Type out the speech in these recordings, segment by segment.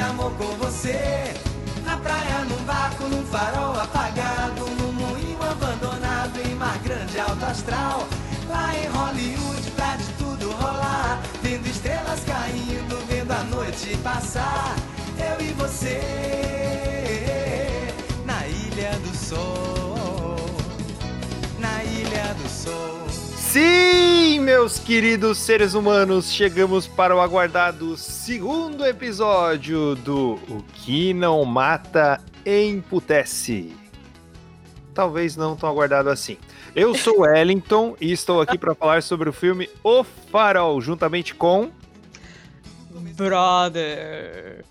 amor com você. Na praia, num barco, num farol apagado, num moinho abandonado em mar grande alto astral. Lá em Hollywood, pra de tudo rolar, vendo estrelas caindo, vendo a noite passar. Eu e você, na Ilha do Sol, na Ilha do Sol. Sim, meus queridos seres humanos, chegamos para o aguardado segundo episódio do O que não mata emputece. Talvez não tão aguardado assim. Eu sou o Wellington e estou aqui para falar sobre o filme O Farol, juntamente com Brother.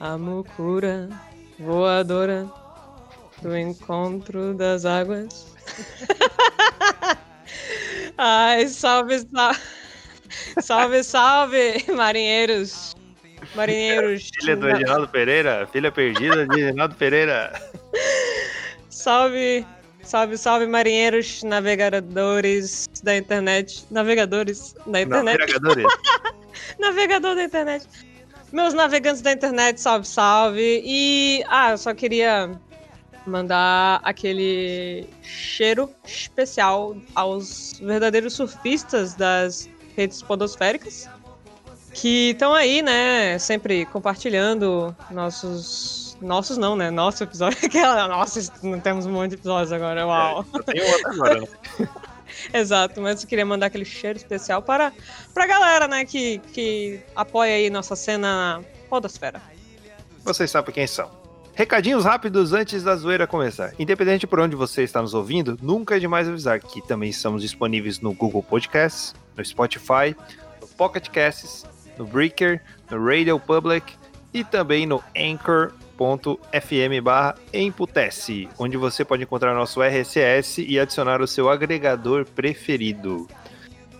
A mucura voadora do encontro das águas. Ai, salve, salve. Salve, salve, marinheiros. Marinheiros. filha do Reginaldo Pereira, filha perdida de Reginaldo Pereira. Salve, salve, salve, marinheiros, navegadores da internet. Navegadores da internet. Navegadores. Navegador da internet. Meus navegantes da internet, salve, salve. E, ah, eu só queria mandar aquele cheiro especial aos verdadeiros surfistas das redes podosféricas que estão aí, né, sempre compartilhando nossos nossos não, né, nosso episódio, nossa, não temos um monte de episódios agora, uau. É, tem outro agora, né? Exato, mas eu queria mandar aquele cheiro especial para pra galera, né, que, que apoia aí nossa cena podosfera. Vocês sabem quem são. Recadinhos rápidos antes da zoeira começar. Independente por onde você está nos ouvindo, nunca é demais avisar que também estamos disponíveis no Google Podcasts, no Spotify, no Pocket Casts, no Breaker, no Radio Public e também no Anchor.fm barra Emputece, onde você pode encontrar nosso RSS e adicionar o seu agregador preferido.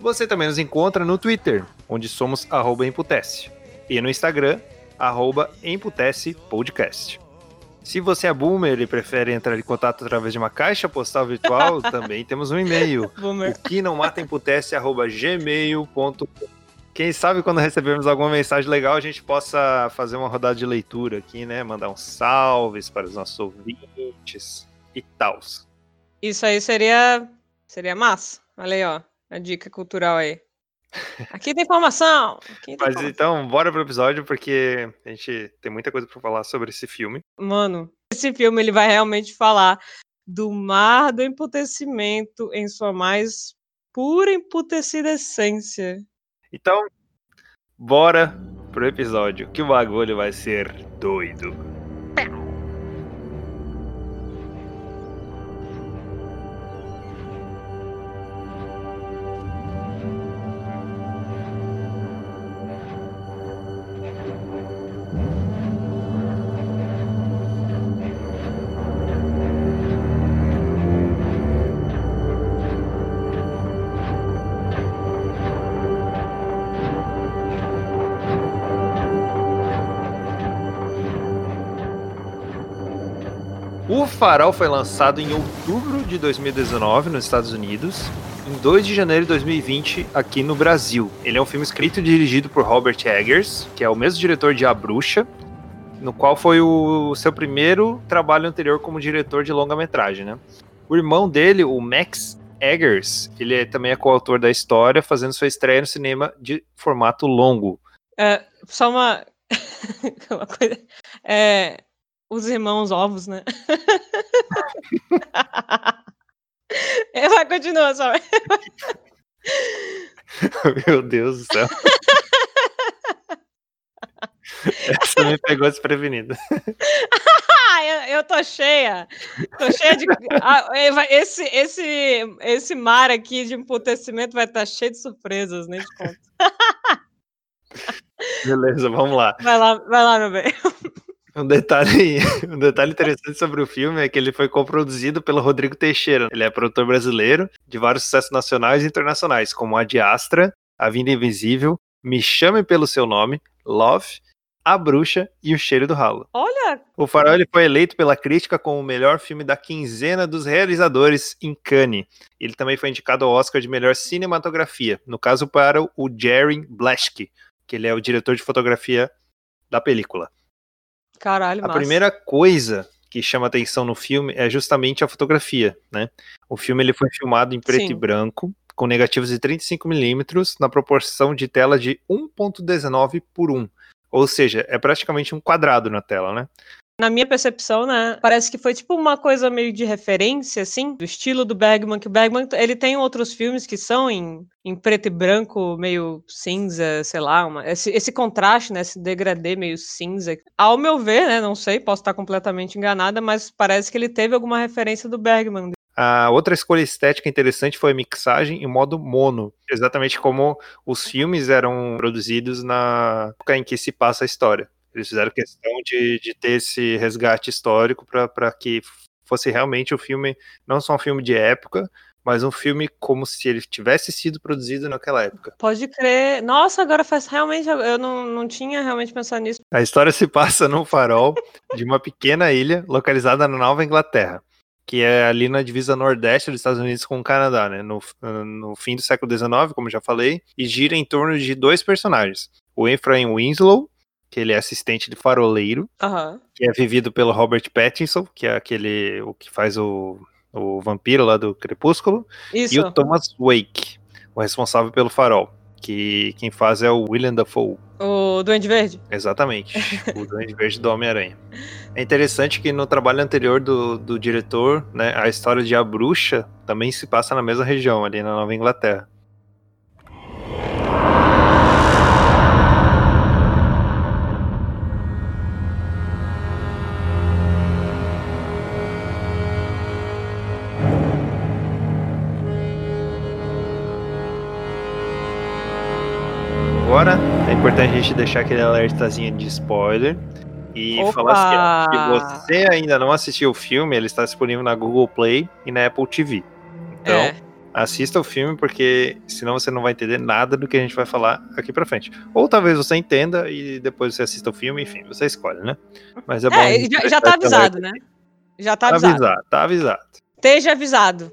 Você também nos encontra no Twitter, onde somos arroba Emputece, e no Instagram, arroba Emputece Podcast. Se você é boomer e prefere entrar em contato através de uma caixa postal virtual, também temos um e-mail. Boomer. O que não mata emputece, arroba gmail.com. Quem sabe quando recebermos alguma mensagem legal, a gente possa fazer uma rodada de leitura aqui, né? Mandar uns salves para os nossos ouvintes e tals. Isso aí seria seria massa. Olha aí, ó, a dica cultural aí. Aqui tem informação. Aqui tem Mas informação. então, bora pro episódio, porque a gente tem muita coisa para falar sobre esse filme. Mano, esse filme ele vai realmente falar do mar do emputecimento em sua mais pura emputecida essência. Então, bora pro episódio, que o bagulho vai ser doido. Farol foi lançado em outubro de 2019 nos Estados Unidos, em 2 de janeiro de 2020 aqui no Brasil. Ele é um filme escrito e dirigido por Robert Eggers, que é o mesmo diretor de A Bruxa, no qual foi o seu primeiro trabalho anterior como diretor de longa-metragem, né? O irmão dele, o Max Eggers, ele é- também é coautor da história, fazendo sua estreia no cinema de formato longo. É, só uma, uma coisa. É, os irmãos ovos, né? Vai, continua, só. Meu Deus do céu. Essa me pegou desprevenida. Eu, eu tô cheia. Tô cheia de. Ah, esse, esse, esse mar aqui de emputecimento vai estar cheio de surpresas, de conto. Beleza, vamos lá. Vai lá, vai lá, meu bem. Um detalhe, um detalhe interessante sobre o filme é que ele foi coproduzido pelo Rodrigo Teixeira. Ele é produtor brasileiro de vários sucessos nacionais e internacionais, como A de Astra, A Vinda Invisível, Me Chame Pelo Seu Nome, Love, A Bruxa e O Cheiro do Ralo. Olha, O Farol ele foi eleito pela crítica como o melhor filme da quinzena dos realizadores em Cannes. Ele também foi indicado ao Oscar de melhor cinematografia, no caso para o Jerry Blaschke, que ele é o diretor de fotografia da película. Caralho, A massa. primeira coisa que chama atenção no filme é justamente a fotografia, né? O filme ele foi filmado em preto Sim. e branco, com negativos de 35mm, na proporção de tela de 1.19 por 1. Ou seja, é praticamente um quadrado na tela, né? Na minha percepção, né, parece que foi tipo uma coisa meio de referência, assim, do estilo do Bergman, que o Bergman, ele tem outros filmes que são em, em preto e branco, meio cinza, sei lá, uma, esse, esse contraste, né, esse degradê meio cinza. Ao meu ver, né, não sei, posso estar completamente enganada, mas parece que ele teve alguma referência do Bergman. A outra escolha estética interessante foi a mixagem em modo mono, exatamente como os filmes eram produzidos na época em que se passa a história. Eles fizeram questão de, de ter esse resgate histórico para que fosse realmente um filme, não só um filme de época, mas um filme como se ele tivesse sido produzido naquela época. Pode crer. Nossa, agora faz realmente. Eu não, não tinha realmente pensado nisso. A história se passa num farol de uma pequena ilha localizada na Nova Inglaterra, que é ali na divisa nordeste dos Estados Unidos com o Canadá, né? No, no fim do século XIX, como já falei, e gira em torno de dois personagens: o Ephraim Winslow, que ele é assistente de faroleiro, Aham. que é vivido pelo Robert Pattinson, que é aquele o que faz o, o vampiro lá do Crepúsculo, Isso. e o Thomas Wake, o responsável pelo farol, que quem faz é o William Dafoe. O Duende Verde. Exatamente, o Duende Verde do Homem-Aranha. É interessante que no trabalho anterior do, do diretor, né, a história de A Bruxa também se passa na mesma região, ali na Nova Inglaterra. Importante a gente deixar aquele alertazinho de spoiler e Opa! falar assim: se você ainda não assistiu o filme, ele está disponível na Google Play e na Apple TV. Então, É. assista o filme, porque senão você não vai entender nada do que a gente vai falar aqui pra frente. Ou talvez você entenda e depois você assista o filme, enfim, você escolhe, né? Mas é bom. É, já, já tá avisado, né? Já tá Tá avisado. avisado, tá avisado. Esteja avisado.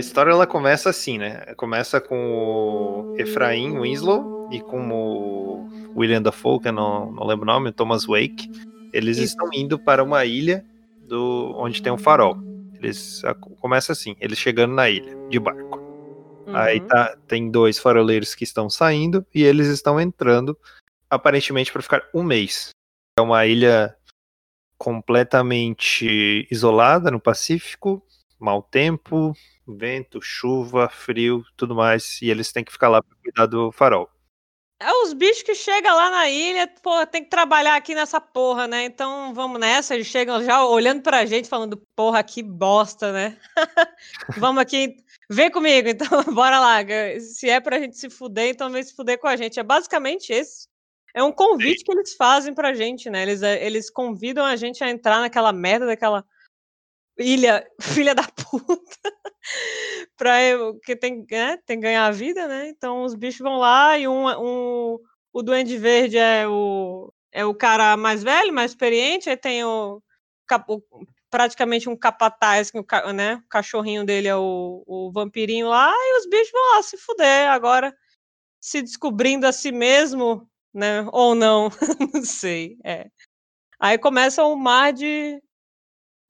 História ela começa assim, né? Começa com o Efraim Winslow e com o William Dafoe, que eu não, não lembro o nome, o Thomas Wake. Eles Isso. estão indo para uma ilha do onde tem um farol. Eles começa assim, eles chegando na ilha de barco. Aí Uhum. tá, tem dois faroleiros que estão saindo e eles estão entrando, aparentemente para ficar um mês. É uma ilha completamente isolada no Pacífico, mau tempo, vento, chuva, frio, tudo mais, e eles têm que ficar lá para cuidar do farol. É os bichos que chegam lá na ilha, pô, tem que trabalhar aqui nessa porra, né? Então vamos nessa. Eles chegam já olhando pra gente, falando, porra, que bosta, né? vamos aqui, vem comigo, então bora lá. Se é pra gente se fuder, então vem se fuder com a gente. É basicamente esse. É um convite que eles fazem pra gente, né? Eles, eh, eles convidam a gente a entrar naquela merda daquela ilha, filha da puta. pra que tem, né, tem que ganhar a vida, né? Então os bichos vão lá e um, um o Duende Verde é o é o cara mais velho, mais experiente, aí tem o, o- praticamente um capataz, né? O cachorrinho dele é o, o vampirinho lá, e os bichos vão lá se fuder agora, se descobrindo a si mesmo, né? Ou não, não sei. É. Aí começa um mar de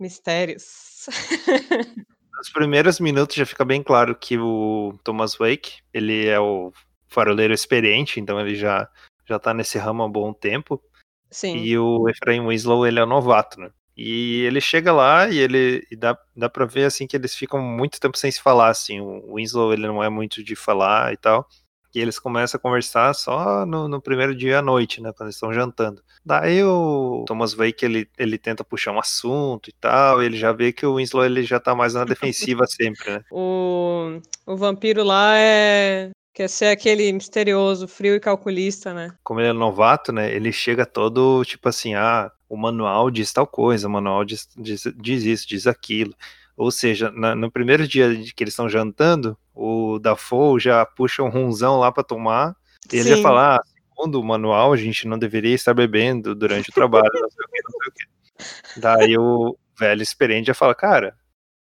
mistérios. Nos primeiros minutos já fica bem claro que o Thomas Wake, ele é o faroleiro experiente, então ele já já tá nesse ramo há um bom tempo. Sim. E o Efraim Winslow, ele é o novato, né? E ele chega lá e ele e dá, dá pra ver, assim, que eles ficam muito tempo sem se falar, assim. O Winslow, ele não é muito de falar e tal. E eles começam a conversar só no, no primeiro dia à noite, né? Quando eles estão jantando. Daí o Thomas Wake, ele, ele tenta puxar um assunto e tal. E ele já vê que o Winslow, ele já tá mais na defensiva sempre, né? O, o vampiro lá é. Quer ser aquele misterioso, frio e calculista, né? como ele é novato, né? Ele chega todo tipo assim, ah, o manual diz tal coisa, o manual diz, diz, diz isso, diz aquilo. Ou seja, na- no primeiro dia que eles estão jantando, o Dafoe já puxa um runzão lá pra tomar, e ele já Sim. fala, ah, segundo o manual, a gente não deveria estar bebendo durante o trabalho, não sei o que, não sei o que. Daí o velho experiente já fala, cara,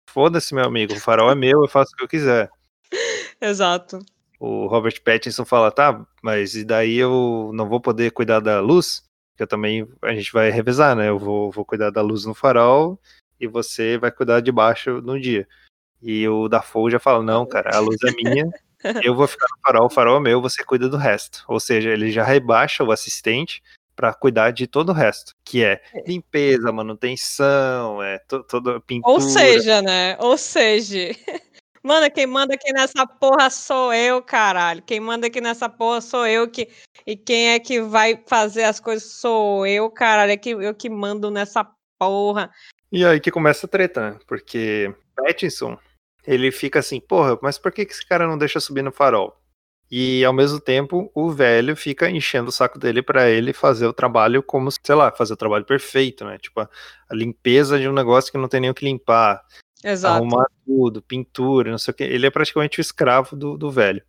foda-se, meu amigo, o farol é meu, eu faço o que eu quiser. Exato. O Robert Pattinson fala, tá, mas e daí eu não vou poder cuidar da luz? Que eu também, a gente vai revezar, né? Eu vou, vou cuidar da luz no farol e você vai cuidar de baixo no dia. E o Dafoe já fala, não, cara, a luz é minha, eu vou ficar no farol, o farol é meu, você cuida do resto. Ou seja, ele já rebaixa o assistente para cuidar de todo o resto, que é limpeza, manutenção, é to, toda pintura. Ou seja, né? Ou seja, mano, quem manda aqui nessa porra sou eu, caralho. Quem manda aqui nessa porra sou eu que e quem é que vai fazer as coisas sou eu, caralho. É que eu que mando nessa porra. E aí que começa a treta, né? Porque Pattinson, ele fica assim, porra, mas por que, que esse cara não deixa subir no farol? E ao mesmo tempo, o velho fica enchendo o saco dele para ele fazer o trabalho como, sei lá, fazer o trabalho perfeito, né? Tipo, a, a limpeza de um negócio que não tem nem o que limpar. Exato. Arrumar tudo, pintura, não sei o que. Ele é praticamente o escravo do, do velho.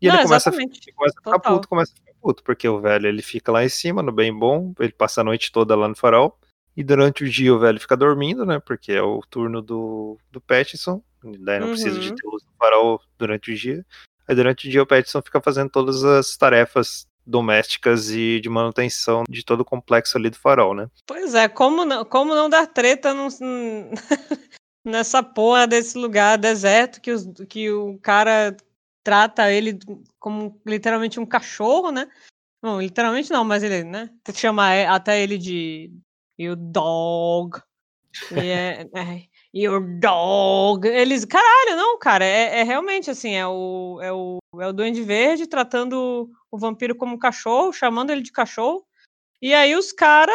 E Não, ele começa, ele começa a ficar Total. puto, começa a ficar puto, porque o velho ele fica lá em cima, no bem bom, ele passa a noite toda lá no farol. E durante o dia o velho fica dormindo, né? Porque é o turno do, do Pattinson. Daí não precisa de Uhum. ter luz no farol durante o dia. Aí durante o dia o Pattinson fica fazendo todas as tarefas domésticas e de manutenção de todo o complexo ali do farol, né? Pois é, como não, como não dar treta num- nessa porra desse lugar deserto que, os- que o cara trata ele como literalmente um cachorro, né? Não, literalmente não, mas ele, né? Chama e- até ele de you dog. E é, é, your dog. Eles, caralho, não, cara, é, é realmente assim, é o, é o é o Duende Verde tratando o vampiro como cachorro, chamando ele de cachorro. E aí os caras,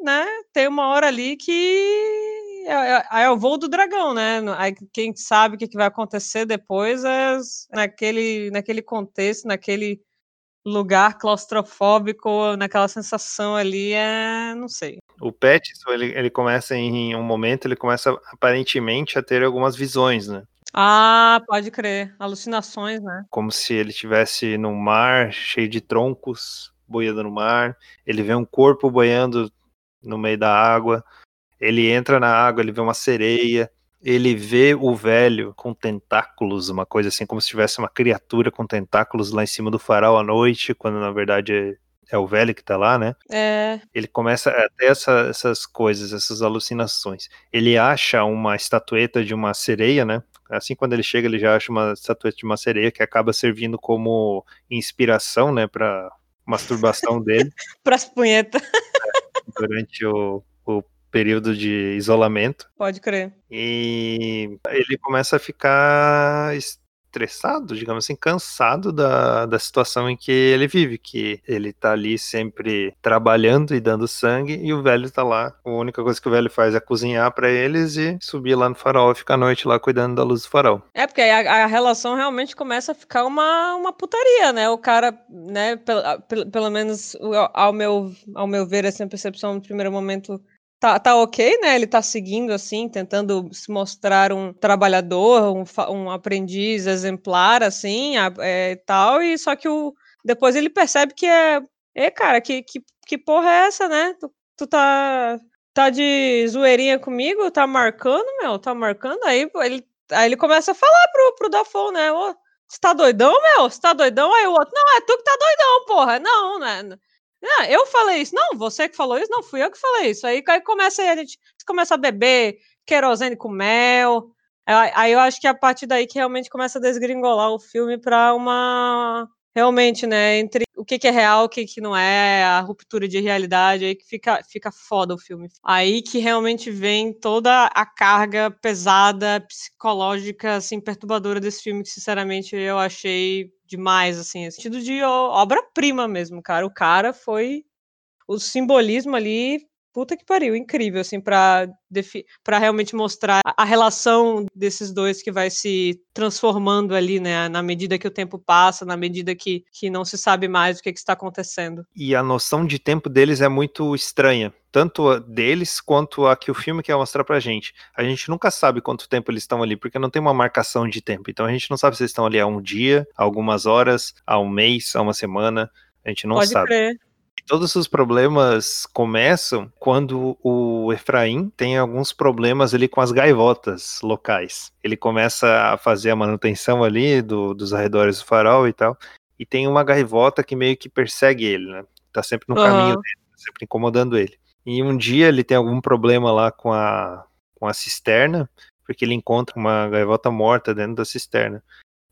né, tem uma hora ali que é, é- é o voo do dragão, né? Aí quem sabe o que, vai acontecer depois é naquele, naquele contexto, naquele lugar claustrofóbico, naquela sensação ali, é. não sei. O Pattinson, ele, ele começa em um momento, ele começa aparentemente a ter algumas visões, né? Ah, pode crer. Alucinações, né? Como se ele estivesse num mar cheio de troncos, boiando no mar. Ele vê um corpo boiando no meio da água. Ele entra na água, ele vê uma sereia. Ele vê o velho com tentáculos, uma coisa assim, como se tivesse uma criatura com tentáculos lá em cima do farol à noite, quando na verdade é, é o velho que tá lá, né? É. ele começa a ter essa- essas coisas, essas alucinações. Ele acha uma estatueta de uma sereia, né? Assim, quando ele chega, ele já acha uma estatueta de uma sereia que acaba servindo como inspiração, né, para masturbação dele Pras punhetas. durante o, o período de isolamento. Pode crer. E ele começa a ficar estressado, digamos assim, cansado da, da situação em que ele vive, que ele tá ali sempre trabalhando e dando sangue, e o velho tá lá. A única coisa que o velho faz é cozinhar pra eles e subir lá no farol e ficar à noite lá cuidando da luz do farol. É, porque aí a, a relação realmente começa a ficar uma, uma putaria, né? O cara, né, pelo, a- pelo, menos ao meu, ao meu ver, essa percepção no primeiro momento tá, tá ok, né? Ele tá seguindo, assim, tentando se mostrar um trabalhador, um, um aprendiz exemplar, assim, é, tal, e só que o, depois ele percebe que é, é, cara, que, que, que porra é essa, né? Tu, tu tá, tá de zoeirinha comigo, tá marcando, meu, tá marcando, aí ele Aí ele começa a falar pro, pro Dafoe, né? Ô, você tá doidão, meu? Você tá doidão? Aí o outro, não, é tu que tá doidão, porra. Não, né? Não, eu falei isso. Não, você que falou isso? Não, fui eu que falei isso. Aí, aí começa aí, a gente começa a beber querosene com mel. Aí, eu acho que é a partir daí que realmente começa a desgringolar o filme pra uma. Realmente, né? Entre o que, que é real, o que, que não é, a ruptura de realidade, aí que fica, fica foda o filme. Aí que realmente vem toda a carga pesada, psicológica, assim, perturbadora desse filme, que sinceramente eu achei demais, assim, no sentido de obra-prima mesmo, cara. O cara foi. O simbolismo ali puta que pariu, incrível, assim, pra realmente mostrar a, a relação desses dois que vai se transformando ali, né, na medida que o tempo passa, na medida que, que não se sabe mais o que, que está acontecendo. E a noção de tempo deles é muito estranha, tanto a deles quanto a que o filme quer mostrar pra gente. A gente nunca sabe quanto tempo eles estão ali, porque não tem uma marcação de tempo. Então a gente não sabe se eles estão ali há um dia, há algumas horas, há um mês, há uma semana. A gente não Pode sabe. crer. Todos os problemas começam quando o Efraim tem alguns problemas ali com as gaivotas locais. Ele começa a fazer a manutenção ali do, dos arredores do farol e tal. E tem uma gaivota que meio que persegue ele, né? Tá sempre no Aham. caminho dele, tá sempre incomodando ele. E um dia ele tem algum problema lá com a, com a cisterna, porque ele encontra uma gaivota morta dentro da cisterna.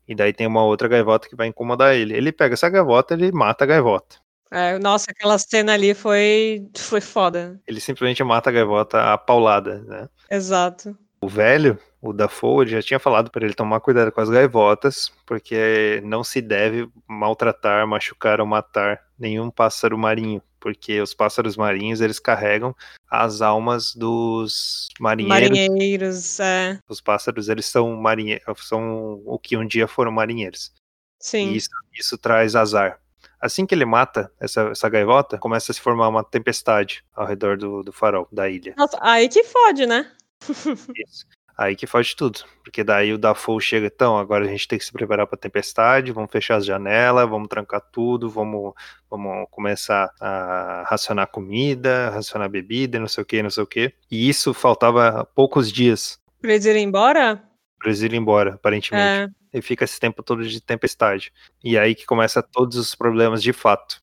E daí tem uma outra gaivota que vai incomodar ele. Ele pega essa gaivota, ele mata a gaivota. É, nossa, aquela cena ali foi, foi foda. Ele simplesmente mata a gaivota a paulada, né? Exato. O velho, o Dafoe, ele já tinha falado para ele tomar cuidado com as gaivotas, porque não se deve maltratar, machucar ou matar nenhum pássaro marinho, porque os pássaros marinhos eles carregam as almas dos marinheiros. Marinheiros, é. Os pássaros eles são marinhe... são o que um dia foram marinheiros. Sim. E isso, isso traz azar. Assim que ele mata essa, essa gaivota, começa a se formar uma tempestade ao redor do, do farol da ilha. Nossa, aí que fode, né? Isso. Aí que foge tudo. Porque daí o Dafoe chega, então, agora a gente tem que se preparar pra tempestade, vamos fechar as janelas, vamos trancar tudo, vamos, vamos começar a racionar comida, racionar bebida, não sei o que, não sei o que. E isso faltava poucos dias Pra eles irem embora? pra eles irem embora, aparentemente. É, E fica esse tempo todo de tempestade. E aí que começa todos os problemas de fato.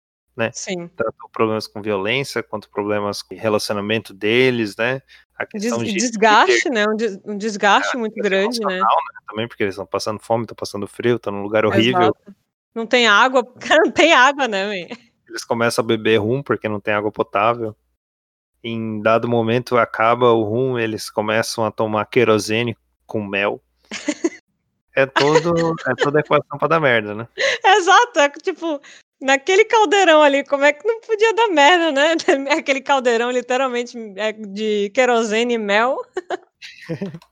sim. Tanto problemas com violência, quanto problemas com relacionamento deles, né? A Des- questão de desgaste, né? Um, des- um desgaste muito grande, né? também, porque eles estão passando fome, estão passando frio, estão num lugar horrível. Exato. Não tem água, cara, não tem água, né, véi? Eles começam a beber rum porque não tem água potável. Em dado momento acaba o rum, eles começam a tomar querosene com mel. É todo, é toda equação pra dar merda, né? Exato, é que, tipo, naquele caldeirão ali, como é que não podia dar merda, né? Aquele caldeirão literalmente é de querosene e mel.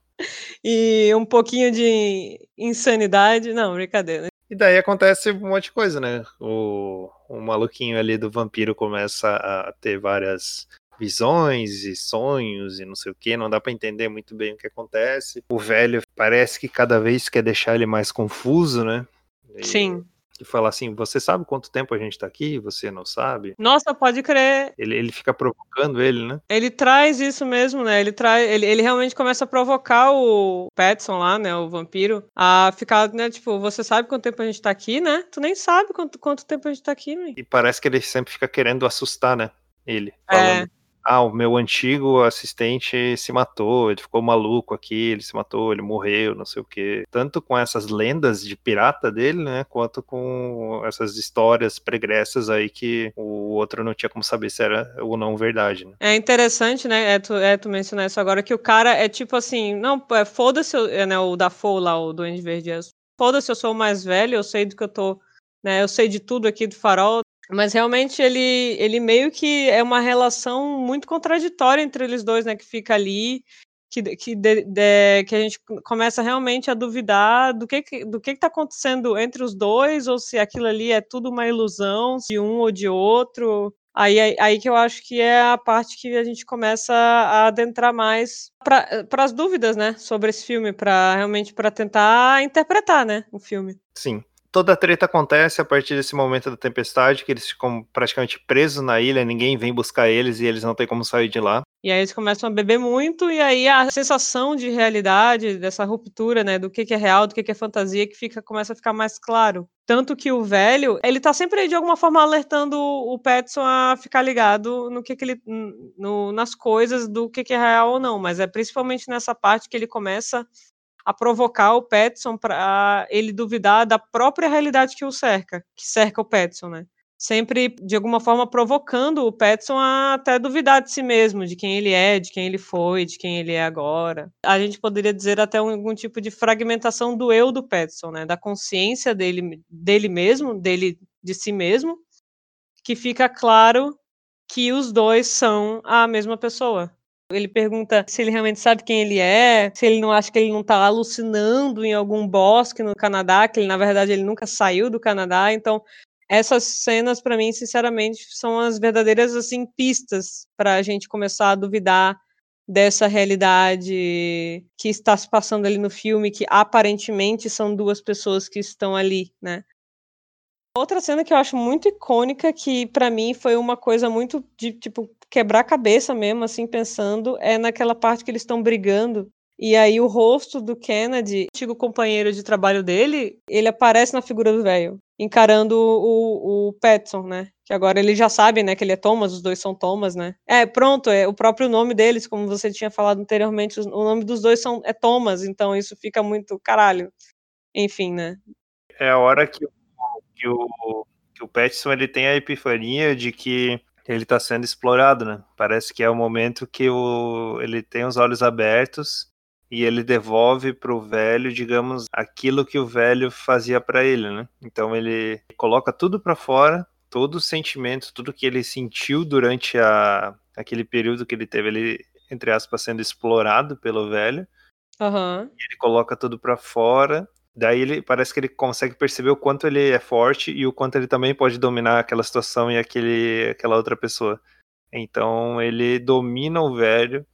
e um pouquinho de insanidade. Não, brincadeira. E daí acontece um monte de coisa, né? O, o maluquinho ali do vampiro começa a ter várias visões e sonhos e não sei o que, não dá pra entender muito bem o que acontece. O velho parece que cada vez quer deixar ele mais confuso, né? E, Sim. E fala assim: Você sabe quanto tempo a gente tá aqui? Você não sabe? Nossa, pode crer. Ele, ele fica provocando ele, né? Ele traz isso mesmo, né? Ele traz, ele, ele realmente começa a provocar o Petson lá, né? O vampiro, a ficar, né? Tipo, você sabe quanto tempo a gente tá aqui, né? Tu nem sabe quanto, quanto tempo a gente tá aqui, né? E parece que ele sempre fica querendo assustar, né? Ele. É. Ah, o meu antigo assistente se matou, ele ficou maluco aqui, ele se matou, ele morreu, não sei o quê. Tanto com essas lendas de pirata dele, né? Quanto com essas histórias pregressas aí que o outro não tinha como saber se era ou não verdade, né? É interessante, né? É tu, é tu mencionar isso agora, que o cara é tipo assim, não, é, foda-se, é, né? O Dafoe lá, o Duende Verde, é, foda-se, eu sou o mais velho, eu sei do que eu tô, né? Eu sei de tudo aqui do farol. Mas realmente ele, ele meio que é uma relação muito contraditória entre eles dois, né? Que fica ali, que, que, de- de- que a gente começa realmente a duvidar do que, do que está acontecendo entre os dois, ou se aquilo ali é tudo uma ilusão, de um ou de outro. Aí, aí, aí que eu acho que é a parte que a gente começa a adentrar mais para as dúvidas, né, sobre esse filme, para realmente para tentar interpretar, né, o filme. Sim. Toda a treta acontece a partir desse momento da tempestade, que eles ficam praticamente presos na ilha, ninguém vem buscar eles e eles não têm como sair de lá. E aí eles começam a beber muito, e aí a sensação de realidade, dessa ruptura, né, do que, que é real, do que, que é fantasia, que fica, começa a ficar mais claro. Tanto que o velho, ele tá sempre de alguma forma alertando o Petson a ficar ligado no que, que ele. No, nas coisas do que, que é real ou não. Mas é principalmente nessa parte que ele começa a provocar o Petson para ele duvidar da própria realidade que o cerca, que cerca o Petson, né? Sempre, de alguma forma, provocando o Petson a até duvidar de si mesmo, de quem ele é, de quem ele foi, de quem ele é agora. A gente poderia dizer até um- algum tipo de fragmentação do eu do Petson, né? Da consciência dele, dele mesmo, dele de si mesmo, que fica claro que os dois são a mesma pessoa. Ele pergunta se ele realmente sabe quem ele é, se ele não acha que ele não está alucinando em algum bosque no Canadá, que ele, na verdade ele nunca saiu do Canadá. Então, essas cenas, para mim, sinceramente, são as verdadeiras assim pistas para a gente começar a duvidar dessa realidade que está se passando ali no filme, que aparentemente são duas pessoas que estão ali, né? Outra cena que eu acho muito icônica, que para mim foi uma coisa muito de, tipo, quebrar cabeça mesmo, assim, pensando, é naquela parte que eles estão brigando. E aí o rosto do Kennedy, antigo companheiro de trabalho dele, ele aparece na figura do velho, encarando o, o Petson, né? Que agora ele já sabe, né, que ele é Thomas, os dois são Thomas, né? É, pronto, é o próprio nome deles, como você tinha falado anteriormente, o nome dos dois são, é Thomas, então isso fica muito caralho. Enfim, né? É a hora que que o, que o Petson ele tem a epifania de que ele está sendo explorado, né? Parece que é o momento que o, ele tem os olhos abertos e ele devolve para o velho, digamos, aquilo que o velho fazia para ele, né? Então ele coloca tudo para fora, todo o sentimento, tudo que ele sentiu durante a, aquele período que ele teve, ele entre aspas sendo explorado pelo velho. Uhum. Ele coloca tudo para fora Daí ele parece que ele consegue perceber o quanto ele é forte e o quanto ele também pode dominar aquela situação e aquele, aquela outra pessoa. Então ele domina o velho,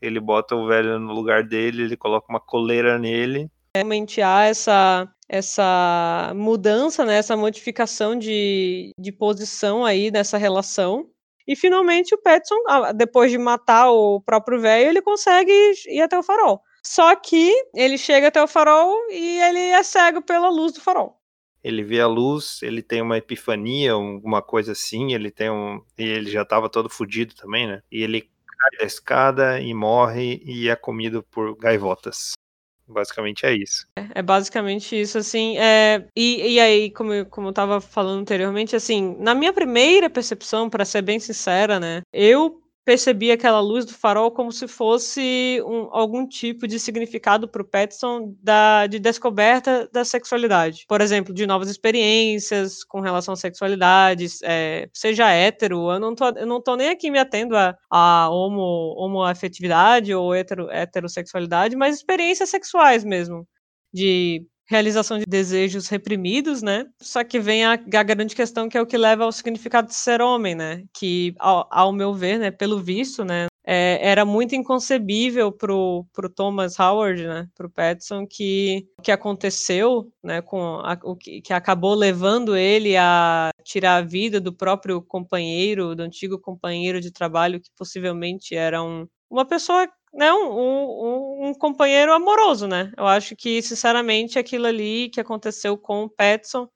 ele bota o velho no lugar dele, ele coloca uma coleira nele. Realmente há essa, essa mudança, né, essa modificação de, de posição aí nessa relação. E finalmente o Petson, depois de matar o próprio velho, ele consegue ir até o farol. Só que ele chega até o farol e ele é cego pela luz do farol. Ele vê a luz, ele tem uma epifania, alguma coisa assim, ele tem um. E ele já estava todo fodido também, né? E ele cai da escada e morre e é comido por gaivotas. Basicamente é isso. É, é basicamente isso, assim. É, e, e aí, como, eu, como eu tava falando anteriormente, assim, na minha primeira percepção, para ser bem sincera, né, eu percebi aquela luz do farol como se fosse um, algum tipo de significado para o Petson da, de descoberta da sexualidade. Por exemplo, de novas experiências com relação à sexualidade, é, seja hétero, eu não, tô, eu não tô nem aqui me atendo a, a homo, homoafetividade ou hetero, heterossexualidade, mas experiências sexuais mesmo. De realização de desejos reprimidos, né? Só que vem a, a, grande questão que é o que leva ao significado de ser homem, né? Que, ao, ao meu ver, né, pelo visto, né, é, era muito inconcebível pro, pro Thomas Howard, né, pro Petson, que o que aconteceu, né, com a, o que, que acabou levando ele a tirar a vida do próprio companheiro, do antigo companheiro de trabalho, que possivelmente era um, uma pessoa um, um, um, companheiro amoroso, né? Eu acho que, sinceramente, aquilo ali que aconteceu com o Petson,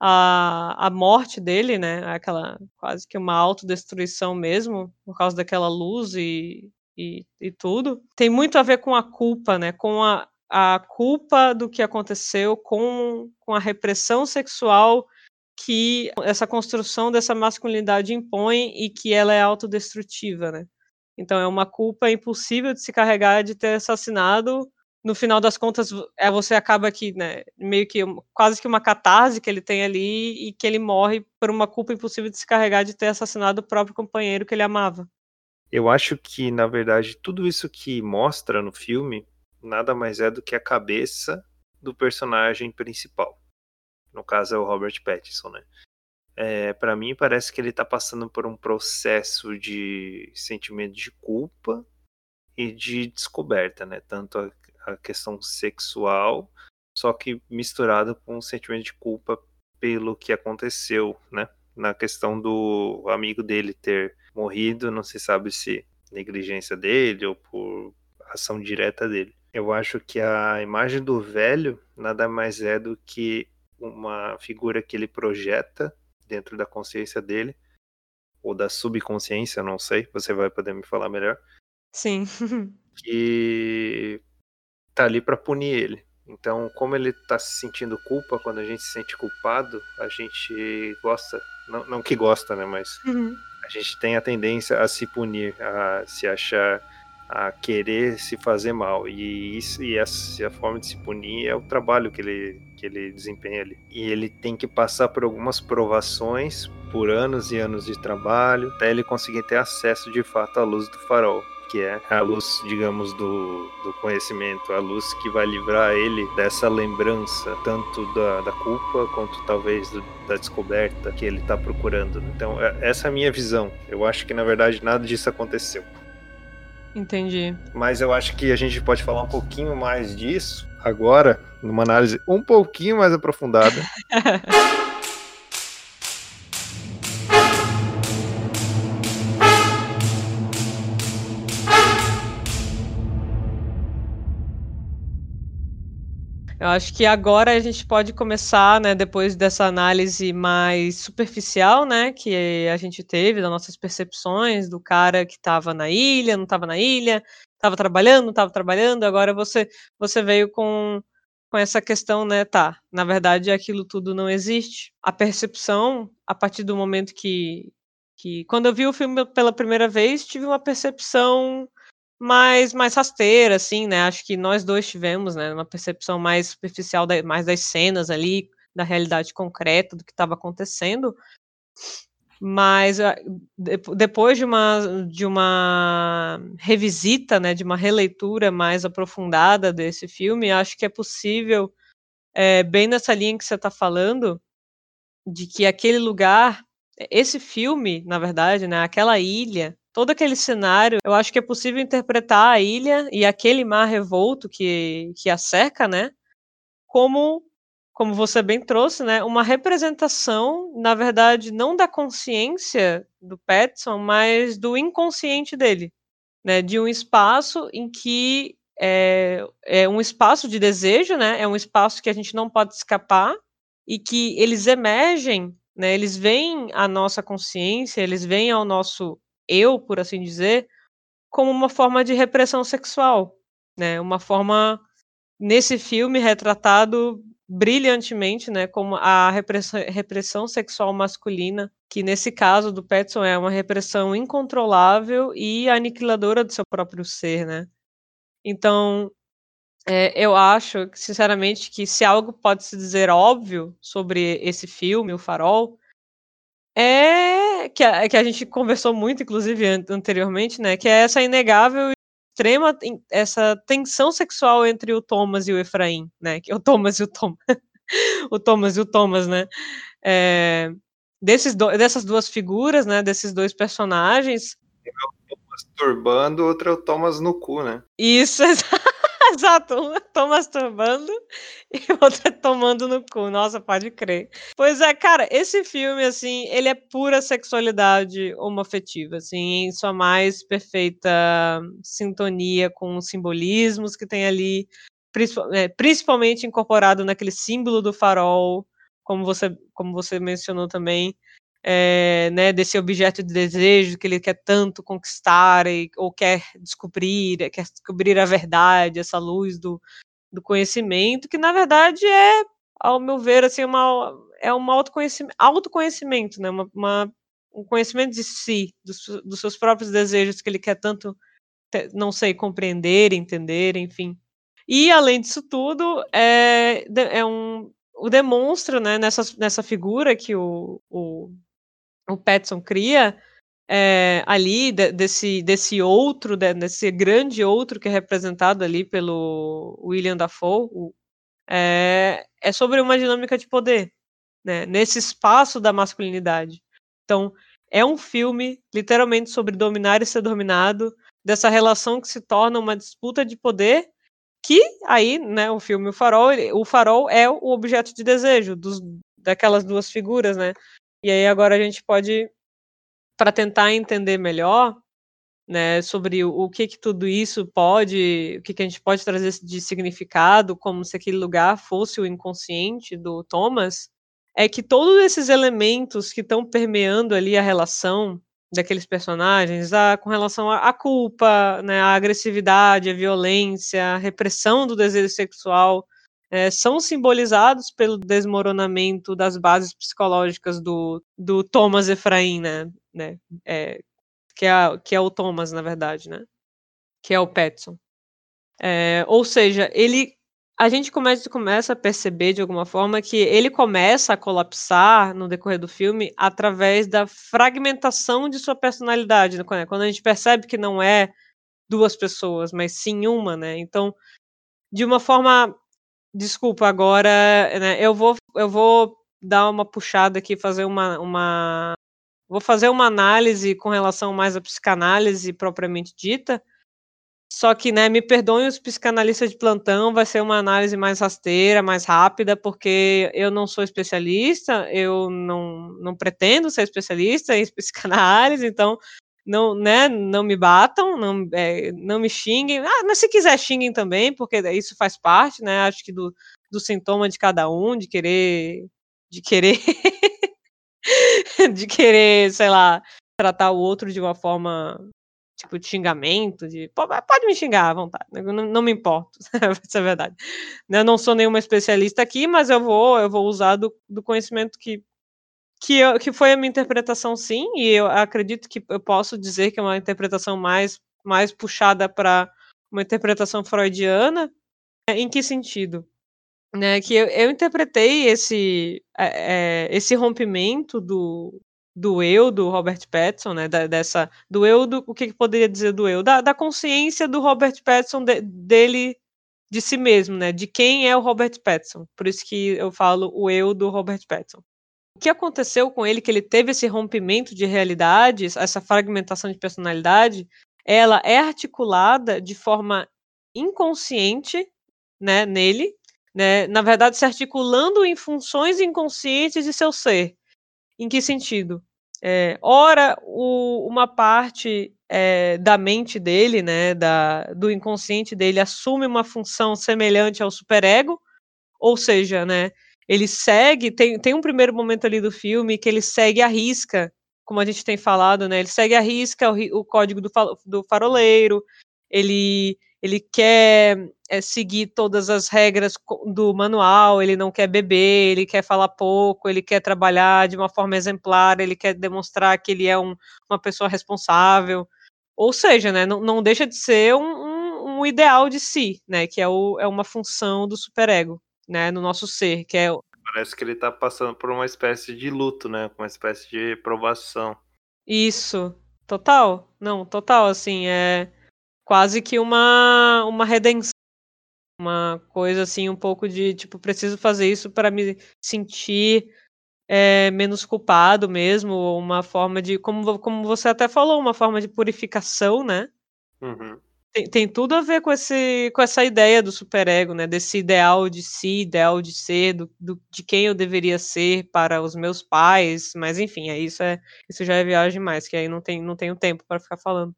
a, a morte dele, né? Aquela quase que uma autodestruição mesmo, por causa daquela luz e, e, e tudo, tem muito a ver com a culpa, né? Com a, a culpa do que aconteceu, com, com a repressão sexual que essa construção dessa masculinidade impõe e que ela é autodestrutiva, né? Então é uma culpa impossível de se carregar de ter assassinado. No final das contas, é você acaba que, né, meio que quase que uma catarse que ele tem ali e que ele morre por uma culpa impossível de se carregar de ter assassinado o próprio companheiro que ele amava. Eu acho que, na verdade, tudo isso que mostra no filme nada mais é do que a cabeça do personagem principal. No caso é o Robert Pattinson, né? É, para mim parece que ele está passando por um processo de sentimento de culpa e de descoberta, né? Tanto a, a questão sexual, só que misturado com um sentimento de culpa pelo que aconteceu, né? Na questão do amigo dele ter morrido, não se sabe se negligência dele ou por ação direta dele. Eu acho que a imagem do velho nada mais é do que uma figura que ele projeta dentro da consciência dele, ou da subconsciência, não sei, você vai poder me falar melhor. Sim. que tá ali para punir ele. Então, como ele tá se sentindo culpa, quando a gente se sente culpado, a gente gosta, não, não que gosta, né, mas uhum. a gente tem a tendência a se punir, a se achar a querer se fazer mal. E isso e essa a forma de se punir é o trabalho que ele, que ele desempenha ali. E ele tem que passar por algumas provações, por anos e anos de trabalho, até ele conseguir ter acesso de fato à luz do farol. Que é a luz, digamos, do, do conhecimento, a luz que vai livrar ele dessa lembrança, tanto da, da culpa quanto talvez do, da descoberta que ele está procurando. Então, é, essa é a minha visão. Eu acho que na verdade nada disso aconteceu. Entendi. Mas eu acho que a gente pode falar um pouquinho mais disso agora numa análise um pouquinho mais aprofundada. Eu acho que agora a gente pode começar, né, depois dessa análise mais superficial, né, que a gente teve das nossas percepções do cara que estava na ilha, não estava na ilha, estava trabalhando, estava trabalhando. Agora você você veio com com essa questão, né, tá? Na verdade, aquilo tudo não existe. A percepção, a partir do momento que que quando eu vi o filme pela primeira vez, tive uma percepção mais mais rasteira, assim, né, acho que nós dois tivemos, né, uma percepção mais superficial da mais das cenas ali, da realidade concreta do que estava acontecendo. Mas a depois de uma de uma revisita, né, de uma releitura mais aprofundada desse filme, acho que é possível, eh, bem nessa linha que você está falando, de que aquele lugar esse filme, na verdade, né, aquela ilha todo aquele cenário, eu acho que é possível interpretar a ilha e aquele mar revolto que, que a cerca, né, como, como você bem trouxe, né, uma representação, na verdade, não da consciência do Petson, mas do inconsciente dele, né, de um espaço em que é, é um espaço de desejo, né, é um espaço que a gente não pode escapar e que eles emergem, né, eles vêm à nossa consciência, eles vêm ao nosso eu, por assim dizer, como uma forma de repressão sexual, né, uma forma, nesse filme, retratado brilhantemente, né, como a repressão, repressão sexual masculina, que nesse caso do Petson é uma repressão incontrolável e aniquiladora do seu próprio ser, né. Então, é, eu acho, sinceramente, que se algo pode se dizer óbvio sobre esse filme, O Farol, é que a, que a gente conversou muito, inclusive, anteriormente, né? Que é essa inegável extrema essa tensão sexual entre o Thomas e o Efraim, né? Que é o Thomas e o Tom, o Thomas e o Thomas, né? É, desses do, dessas duas figuras, né? Desses dois personagens. É o Thomas turbando, outro é o Thomas no cu, né? Isso, exato. Exato, um tô masturbando e o outro é tomando no cu. Nossa, pode crer. Pois é, cara, esse filme, assim, ele é pura sexualidade homoafetiva, assim, em sua mais perfeita sintonia com os simbolismos que tem ali, é, principalmente incorporado naquele símbolo do farol, como você, como você mencionou também, é, né, desse objeto de desejo que ele quer tanto conquistar e, ou quer descobrir, quer descobrir a verdade, essa luz do, do conhecimento, que na verdade é, ao meu ver, assim, uma, é um autoconhecimento, autoconhecimento né, uma, uma, um conhecimento de si, dos, dos seus próprios desejos que ele quer tanto, não sei, compreender, entender, enfim. E além disso tudo, é, é um o demonstra, né, nessa, nessa figura que o, o o Petson cria é, ali de, desse, desse outro, de, desse grande outro que é representado ali pelo William Dafoe, o, é, é sobre uma dinâmica de poder, né, nesse espaço da masculinidade. Então, é um filme literalmente sobre dominar e ser dominado, dessa relação que se torna uma disputa de poder, que aí, né, o filme O Farol, ele, o Farol é o objeto de desejo dos, daquelas duas figuras, né, e aí agora a gente pode, para tentar entender melhor, né, sobre o, que que tudo isso pode, o que que a gente pode trazer de significado, como se aquele lugar fosse o inconsciente do Thomas, é que todos esses elementos que estão permeando ali a relação daqueles personagens, a, com relação à culpa, né, a agressividade, a violência, a repressão do desejo sexual, é, são simbolizados pelo desmoronamento das bases psicológicas do, do Thomas Efraim, né? né é, que, é, que é o Thomas, na verdade, né? Que é o Petson. É, ou seja, ele a gente começa, começa a perceber de alguma forma que ele começa a colapsar no decorrer do filme através da fragmentação de sua personalidade, né? quando a gente percebe que não é duas pessoas, mas sim uma, né? Então, de uma forma Desculpa, agora, né, eu vou eu vou dar uma puxada aqui, fazer uma uma vou fazer uma análise com relação mais à psicanálise propriamente dita, só que, né, me perdoem os psicanalistas de plantão, vai ser uma análise mais rasteira, mais rápida, porque eu não sou especialista, eu não não pretendo ser especialista em psicanálise, então não, né, não me batam, não, é, não me xinguem. Ah, mas se quiser xinguem também, porque isso faz parte, né? Acho que do, do sintoma de cada um, de querer de querer de querer, sei lá, tratar o outro de uma forma tipo de xingamento, de pode me xingar à vontade, né, não, não me importo, isso é verdade. Eu não sou nenhuma especialista aqui, mas eu vou eu vou usar do, do conhecimento que que, eu, que foi a minha interpretação, sim, e eu acredito que eu posso dizer que é uma interpretação mais, mais puxada para uma interpretação freudiana. Em que sentido? Né, que eu, eu interpretei esse, é, é, esse rompimento do, do eu do Robert Pattinson, né, da, dessa do eu do o que, que poderia dizer do eu da, da consciência do Robert Pattinson de, dele de si mesmo, né, de quem é o Robert Pattinson. Por isso que eu falo o eu do Robert Pattinson. O que aconteceu com ele que ele teve esse rompimento de realidades, essa fragmentação de personalidade, ela é articulada de forma inconsciente, né, nele, né, na verdade se articulando em funções inconscientes de seu ser. Em que sentido? É, ora, o, uma parte é, da mente dele, né, da, do inconsciente dele, assume uma função semelhante ao superego, ou seja, né, ele segue, tem, tem um primeiro momento ali do filme que ele segue a risca, como a gente tem falado, né, ele segue a risca o, o código do, do faroleiro, ele ele quer é, seguir todas as regras do manual, ele não quer beber, ele quer falar pouco, ele quer trabalhar de uma forma exemplar, ele quer demonstrar que ele é um, uma pessoa responsável. Ou seja, né, não, não deixa de ser um, um, um, ideal de si, né, que é, o, é uma função do superego, né, no nosso ser, que é... Parece que ele está passando por uma espécie de luto, né, uma espécie de provação. Isso, total, não, total, assim, é quase que uma, uma redenção. Uma coisa assim, um pouco de tipo, preciso fazer isso para me sentir é, menos culpado mesmo, uma forma de, como, como você até falou, uma forma de purificação, né? Uhum. Tem, tem, tudo a ver com, esse, com essa ideia do superego, né? Desse ideal de si, ideal de ser, do, do, de quem eu deveria ser para os meus pais, mas enfim, é isso é isso já é viagem mais, que aí não tem não tenho tempo para ficar falando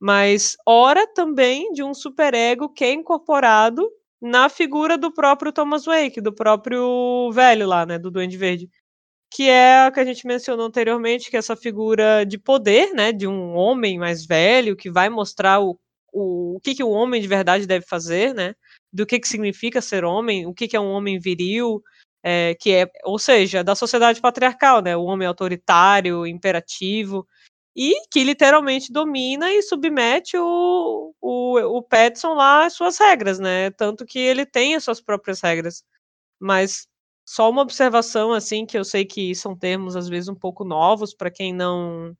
mas ora também de um superego que é incorporado na figura do próprio Thomas Wake, do próprio velho lá, né, do Duende Verde, que é a que a gente mencionou anteriormente, que é essa figura de poder, né, de um homem mais velho que vai mostrar o, o, o que, que o homem de verdade deve fazer, né, do que, que significa ser homem, o que, que é um homem viril, é, que é, ou seja, da sociedade patriarcal, né, o homem autoritário, imperativo, e que literalmente domina e submete o, o, o Petson lá às suas regras, né? Tanto que ele tem as suas próprias regras. Mas só uma observação, assim, que eu sei que são termos às vezes um pouco novos para quem não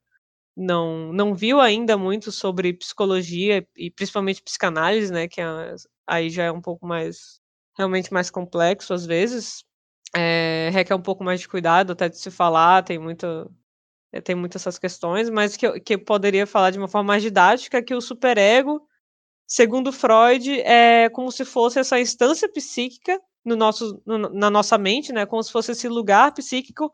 não não viu ainda muito sobre psicologia e principalmente psicanálise, né? Que é, aí já é um pouco mais realmente mais complexo às vezes. É, requer um pouco mais de cuidado até de se falar, tem muito é, tem muitas essas questões, mas que que poderia falar de uma forma mais didática que o superego, segundo Freud, é como se fosse essa instância psíquica no nosso, no, na nossa mente, né, como se fosse esse lugar psíquico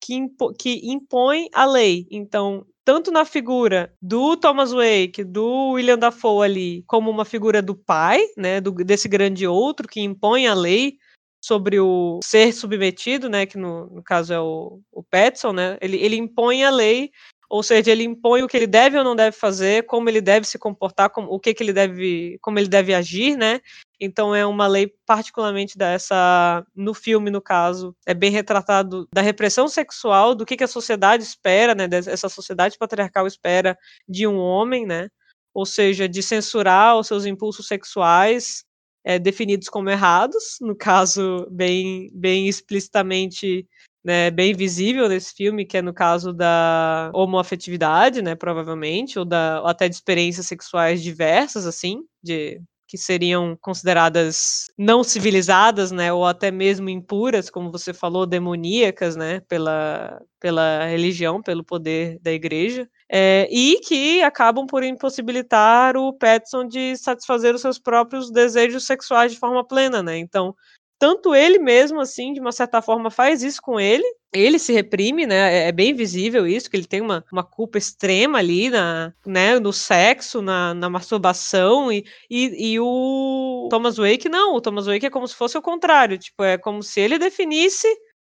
que, impo, que impõe a lei. Então, tanto na figura do Thomas Wake, do William Dafoe ali, como uma figura do pai, né, do, desse grande outro que impõe a lei, sobre o ser submetido, né, que no, no caso é o, o Petson, né, ele, ele impõe a lei, ou seja, ele impõe o que ele deve ou não deve fazer, como ele deve se comportar, como, o que, que ele deve, como ele deve agir, né, então é uma lei particularmente dessa, no filme no caso, é bem retratado da repressão sexual, do que, que a sociedade espera, né, essa sociedade patriarcal espera de um homem, né, ou seja, de censurar os seus impulsos sexuais, é, definidos como errados, no caso, bem, bem explicitamente, né, bem visível nesse filme, que é no caso da homoafetividade, né, provavelmente, ou, da, ou até de experiências sexuais diversas, assim, de que seriam consideradas não civilizadas, né, ou até mesmo impuras, como você falou, demoníacas, né, pela, pela religião, pelo poder da igreja, é, e que acabam por impossibilitar o Petson de satisfazer os seus próprios desejos sexuais de forma plena, né? Então, tanto ele mesmo, assim, de uma certa forma, faz isso com ele. ele se reprime, né? É, é bem visível isso, que ele tem uma, uma culpa extrema ali na, né, no sexo, na, na masturbação, e, e, e, o Thomas Wake não. O Thomas Wake é como se fosse o contrário. Tipo, é como se ele definisse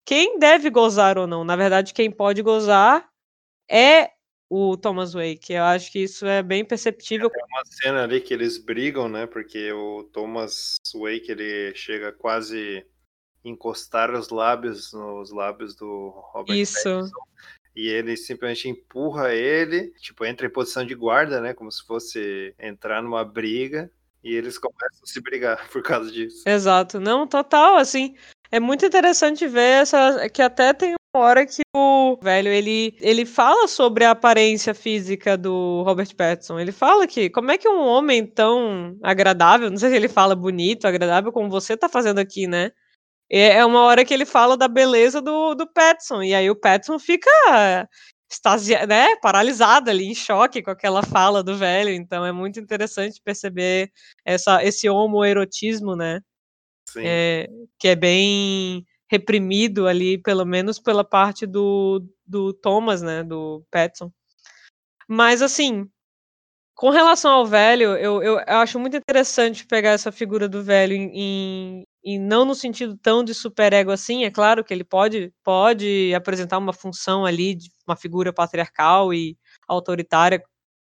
quem deve gozar ou não. Na verdade, quem pode gozar é o Thomas Wake. Eu acho que isso é bem perceptível. É uma cena ali que eles brigam, né? Porque o Thomas Wake ele chega quase encostar os lábios nos lábios do Robert Isso. Pattinson, e ele simplesmente empurra ele, tipo, entra em posição de guarda, né? Como se fosse entrar numa briga. E eles começam a se brigar por causa disso. Exato. Não, total, assim. É muito interessante ver essa. Que até tem hora que o velho ele, ele fala sobre a aparência física do Robert Pattinson. Ele fala que como é que um homem tão agradável, não sei se ele fala bonito, agradável, como você tá fazendo aqui, né? É uma hora que ele fala da beleza do, do Patson, e aí o Patson fica extasiado, né, paralisado ali, em choque com aquela fala do velho, então é muito interessante perceber essa, esse homoerotismo, né, é, que é bem reprimido ali, pelo menos pela parte do, do Thomas, né, do Patson. Mas, assim, com relação ao velho, eu, eu, eu, acho muito interessante pegar essa figura do velho em, e não no sentido tão de superego assim, é claro que ele pode, pode apresentar uma função ali de uma figura patriarcal e autoritária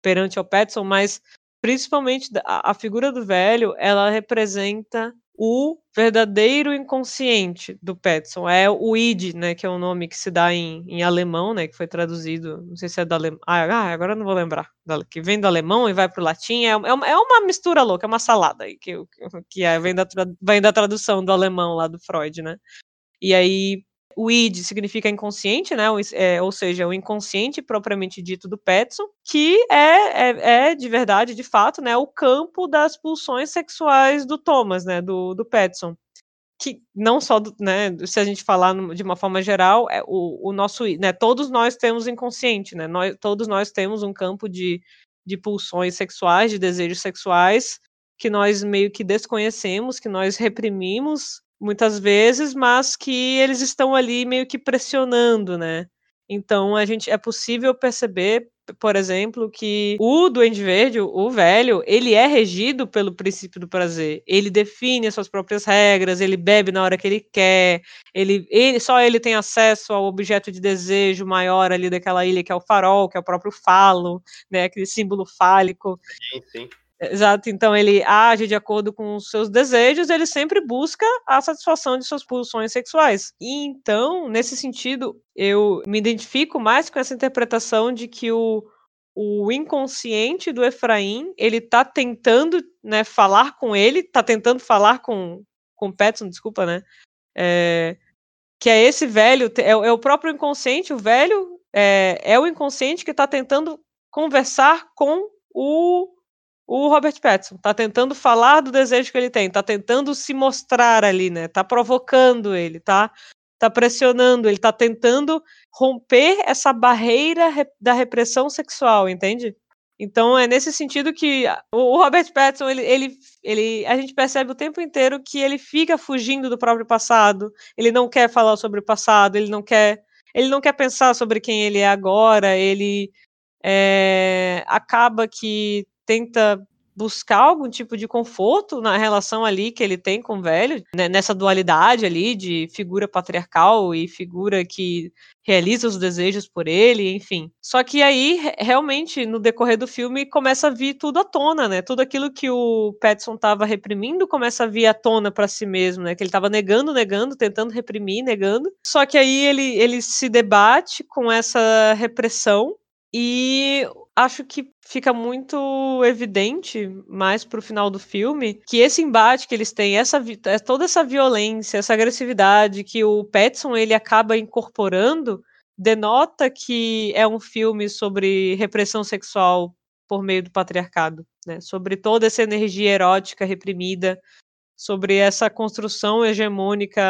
perante o Petson, mas principalmente a, a figura do velho, ela representa o verdadeiro inconsciente do Petson. É o id, né, que é o nome que se dá em, em alemão, né, que foi traduzido, não sei se é da alemão, ah, ah, agora não vou lembrar, que vem do alemão e vai para o latim, é, é, uma, é uma mistura louca, é uma salada que, que é, vem, da, vem da tradução do alemão lá do Freud, né. E aí o id significa inconsciente, né? É, ou seja, o inconsciente propriamente dito do Petson, que é, é, é, de verdade, de fato, né, o campo das pulsões sexuais do Thomas, né, do, do Petson. Que não só, né, se a gente falar de uma forma geral, é o, o nosso, né, todos nós temos inconsciente, né, nós, todos nós temos um campo de, de pulsões sexuais, de desejos sexuais, que nós meio que desconhecemos, que nós reprimimos muitas vezes, mas que eles estão ali meio que pressionando, né? Então a gente é possível perceber, por exemplo, que o Duende Verde, o velho, ele é regido pelo princípio do prazer. Ele define as suas próprias regras, ele bebe na hora que ele quer, ele, ele só ele tem acesso ao objeto de desejo maior ali daquela ilha que é o farol, que é o próprio falo, né? Aquele símbolo fálico. Sim, sim. Exato, então ele age de acordo com os seus desejos, ele sempre busca a satisfação de suas pulsões sexuais. E então, nesse sentido, eu me identifico mais com essa interpretação de que o, o inconsciente do Efraim, ele tá tentando, né, falar com ele, tá tentando falar com com Petson, desculpa, né? É, que é esse velho, é, é, o próprio inconsciente, o velho é, é o inconsciente que está tentando conversar com o o Robert Pattinson tá tentando falar do desejo que ele tem, tá tentando se mostrar ali, né? Tá provocando ele, tá? Tá pressionando, ele tá tentando romper essa barreira da repressão sexual, entende? Então é nesse sentido que o Robert Pattinson, ele, ele, ele, a gente percebe o tempo inteiro que ele fica fugindo do próprio passado, ele não quer falar sobre o passado, ele não quer, ele não quer pensar sobre quem ele é agora, ele é, acaba que tenta buscar algum tipo de conforto na relação ali que ele tem com o velho, né, nessa dualidade ali de figura patriarcal e figura que realiza os desejos por ele, enfim. Só que aí, realmente, no decorrer do filme, começa a vir tudo à tona, né? Tudo aquilo que o Petson estava reprimindo começa a vir à tona para si mesmo, né? Que ele estava negando, negando, tentando reprimir, negando. Só que aí ele, ele se debate com essa repressão e acho que fica muito evidente mais pro final do filme que esse embate que eles têm, essa é, toda essa violência, essa agressividade que o Petson ele acaba incorporando, denota que é um filme sobre repressão sexual por meio do patriarcado, né? Sobre toda essa energia erótica reprimida, sobre essa construção hegemônica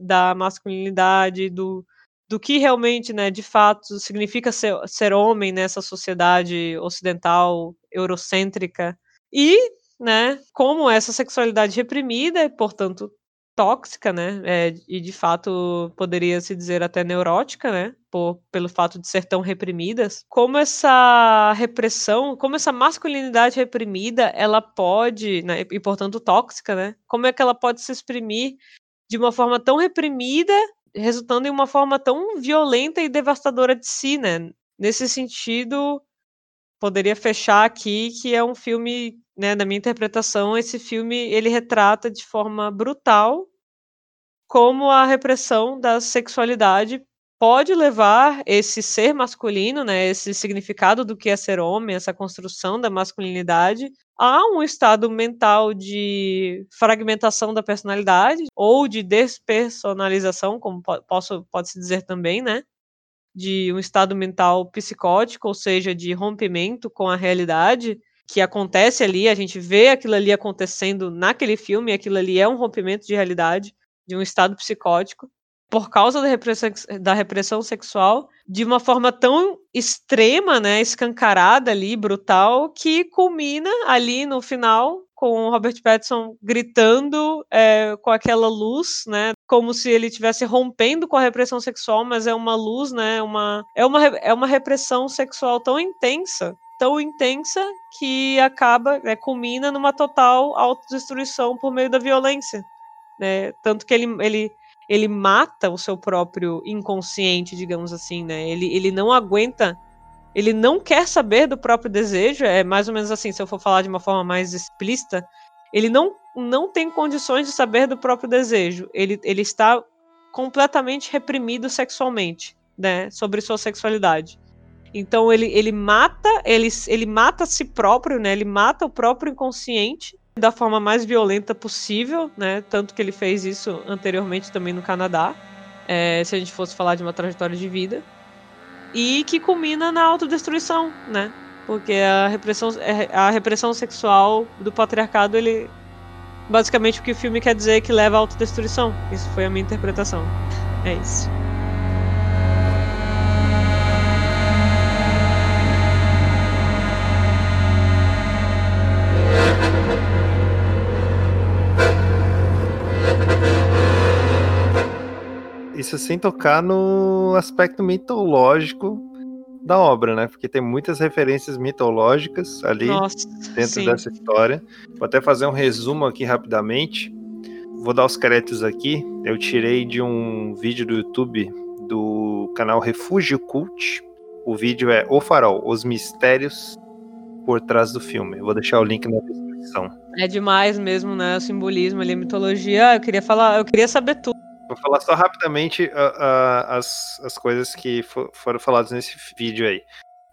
da masculinidade, do do que realmente, né, de fato, significa ser, ser homem nessa sociedade ocidental, eurocêntrica, e, né, como essa sexualidade reprimida, portanto, tóxica, né? É, e de fato poderia se dizer até neurótica, né? Por, pelo fato de ser tão reprimidas. Como essa repressão, como essa masculinidade reprimida, ela pode, né, e portanto tóxica, né? Como é que ela pode se exprimir de uma forma tão reprimida, resultando em uma forma tão violenta e devastadora de si, né? Nesse sentido, poderia fechar aqui que é um filme, né, na minha interpretação, esse filme ele retrata de forma brutal como a repressão da sexualidade pode levar esse ser masculino, né, esse significado do que é ser homem, essa construção da masculinidade, a um estado mental de fragmentação da personalidade ou de despersonalização, como posso pode se dizer também, né? de um estado mental psicótico, ou seja, de rompimento com a realidade, que acontece ali, a gente vê aquilo ali acontecendo naquele filme, aquilo ali é um rompimento de realidade, de um estado psicótico, por causa da repressão, da repressão sexual, de uma forma tão extrema, né, escancarada ali, brutal, que culmina ali no final com o Robert Pattinson gritando é, com aquela luz, né? Como se ele estivesse rompendo com a repressão sexual, mas é uma luz, né? Uma, é, uma, é uma repressão sexual tão intensa, tão intensa, que acaba, né, culmina numa total autodestruição por meio da violência. Né? Tanto que ele, ele, ele mata o seu próprio inconsciente, digamos assim, né? Ele, ele não aguenta ele não quer saber do próprio desejo, é mais ou menos assim, se eu for falar de uma forma mais explícita, ele não, não tem condições de saber do próprio desejo. Ele, ele está completamente reprimido sexualmente, né, sobre sua sexualidade. Então ele, ele mata, ele, ele mata a si próprio, né? Ele mata o próprio inconsciente da forma mais violenta possível, né? Tanto que ele fez isso anteriormente também no Canadá. É, se a gente fosse falar de uma trajetória de vida e que culmina na autodestruição, né? Porque a repressão, é, a repressão sexual do patriarcado, ele. Basicamente o que o filme quer dizer é que leva à autodestruição. Isso foi a minha interpretação. É isso. Isso sem tocar no aspecto mitológico da obra, né? Porque tem muitas referências mitológicas ali Nossa, dentro sim. dessa história. Vou até fazer um resumo aqui rapidamente. Vou dar os créditos aqui. Eu tirei de um vídeo do YouTube do canal Refúgio Cult. O vídeo é O Farol, os mistérios por trás do filme. Eu vou deixar o link na descrição. É demais mesmo, né? O simbolismo ali, a mitologia. Eu queria falar, eu queria saber tudo. Vou falar só rapidamente uh, uh, as, as coisas que for, foram faladas nesse vídeo aí.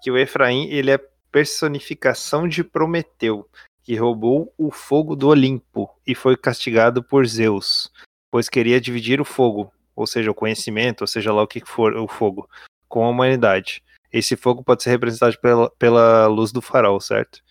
Que o Efraim, ele é personificação de Prometeu, que roubou o fogo do Olimpo e foi castigado por Zeus, pois queria dividir o fogo, ou seja, o conhecimento, ou seja lá o que for o fogo, com a humanidade. Esse fogo pode ser representado pela, pela luz do farol, certo?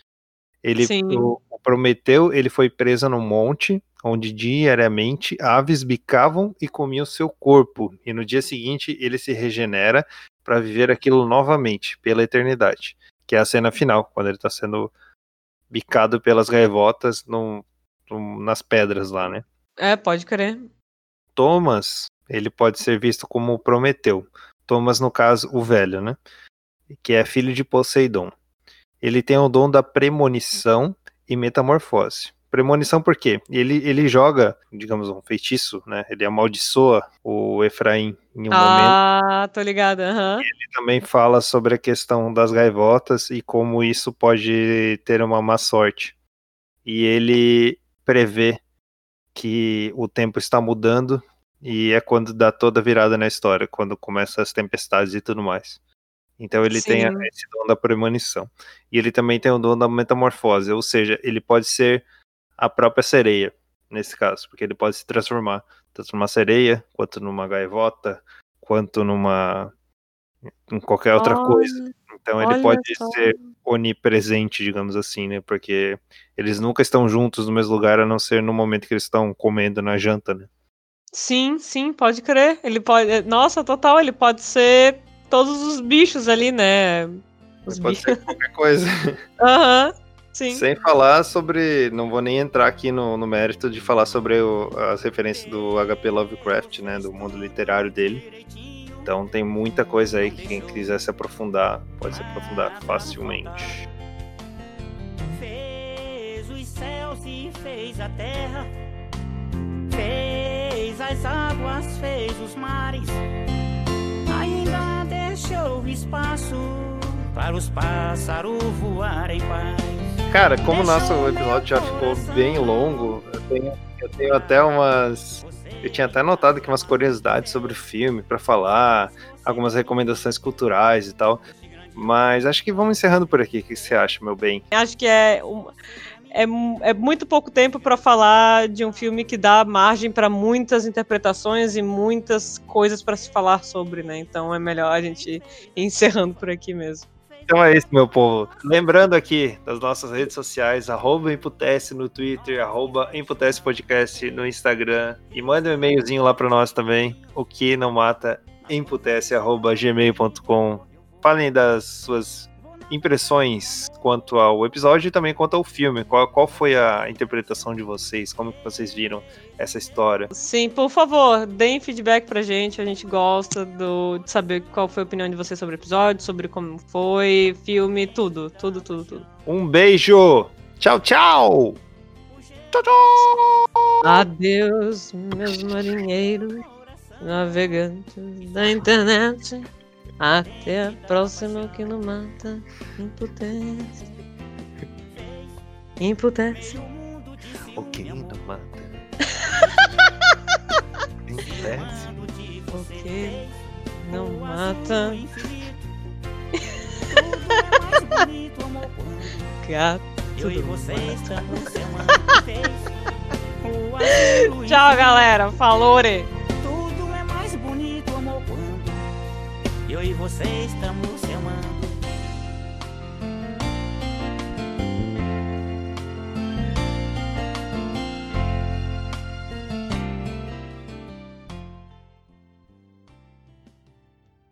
Ele, Sim. o, o Prometeu, ele foi preso num monte onde diariamente aves bicavam e comiam seu corpo, e no dia seguinte ele se regenera para viver aquilo novamente, pela eternidade. Que é a cena final, quando ele está sendo bicado pelas gaivotas num, num, nas pedras lá, né? É, pode crer. Thomas, ele pode ser visto como Prometeu. Thomas, no caso, o velho, né? Que é filho de Poseidon. Ele tem o dom da premonição e metamorfose. Premonição por quê? Ele, ele joga, digamos, um feitiço, né? Ele amaldiçoa o Efraim em um ah, momento. tô ligada. Uhum. Ele também fala sobre a questão das gaivotas e como isso pode ter uma má sorte. E ele prevê que o tempo está mudando e é quando dá toda a virada na história, quando começam as tempestades e tudo mais. Então ele Sim. tem esse dom da premonição. E ele também tem o dom da metamorfose, ou seja, ele pode ser a própria sereia, nesse caso, porque ele pode se transformar, tanto numa sereia, quanto numa gaivota, quanto numa em qualquer outra Olha, coisa. Então ele pode só. ser onipresente, digamos assim, né? Porque eles nunca estão juntos no mesmo lugar, a não ser no momento que eles estão comendo na janta, né? Sim, sim, pode crer. Ele pode. Nossa, total, ele pode ser todos os bichos ali, né? Os Pode bichos. ser qualquer coisa. Aham. Sim. Sem falar sobre. Não vou nem entrar aqui no, no mérito de falar sobre o- as referências do HP Lovecraft, né? Do mundo literário dele. Então tem muita coisa aí que quem quiser se aprofundar pode se aprofundar facilmente. Fez os céus e fez a terra, fez as águas, fez os mares, ainda deixou espaço para os pássaros voar em paz. Cara, como o nosso episódio já ficou bem longo, eu tenho, eu tenho até umas. Eu tinha até anotado aqui umas curiosidades sobre o filme pra falar, algumas recomendações culturais e tal. Mas acho que vamos encerrando por aqui. O que você acha, meu bem? Acho que é, um- é, é muito pouco tempo para falar de um filme que dá margem para muitas interpretações e muitas coisas para se falar sobre, né? Então é melhor a gente ir encerrando por aqui mesmo. Então é isso, meu povo. Lembrando aqui das nossas redes sociais, arroba Imputece no Twitter, arroba Imputece Podcast no Instagram. E manda um e-mailzinho lá para nós também, o que não mata, imputece, arroba gmail.com. Falem das suas impressões quanto ao episódio e também quanto ao filme. Qual, qual foi a interpretação de vocês? Como que vocês viram essa história? Sim, por favor, deem feedback pra gente. A gente gosta do, de saber qual foi a opinião de vocês sobre o episódio, sobre como foi, filme, tudo, tudo, tudo, tudo. Um beijo! Tchau, tchau! Tchau, tchau! Adeus, meus marinheiros, navegantes da internet. Até a próxima que não mata. Impotência. Impotência. O que não mata? Imputece. O que não mata. Tudo é mais bonito, amor, quando Gato. eu e Tudo você estamos azul Tchau, galera. Falou, eu e você estamos se amando.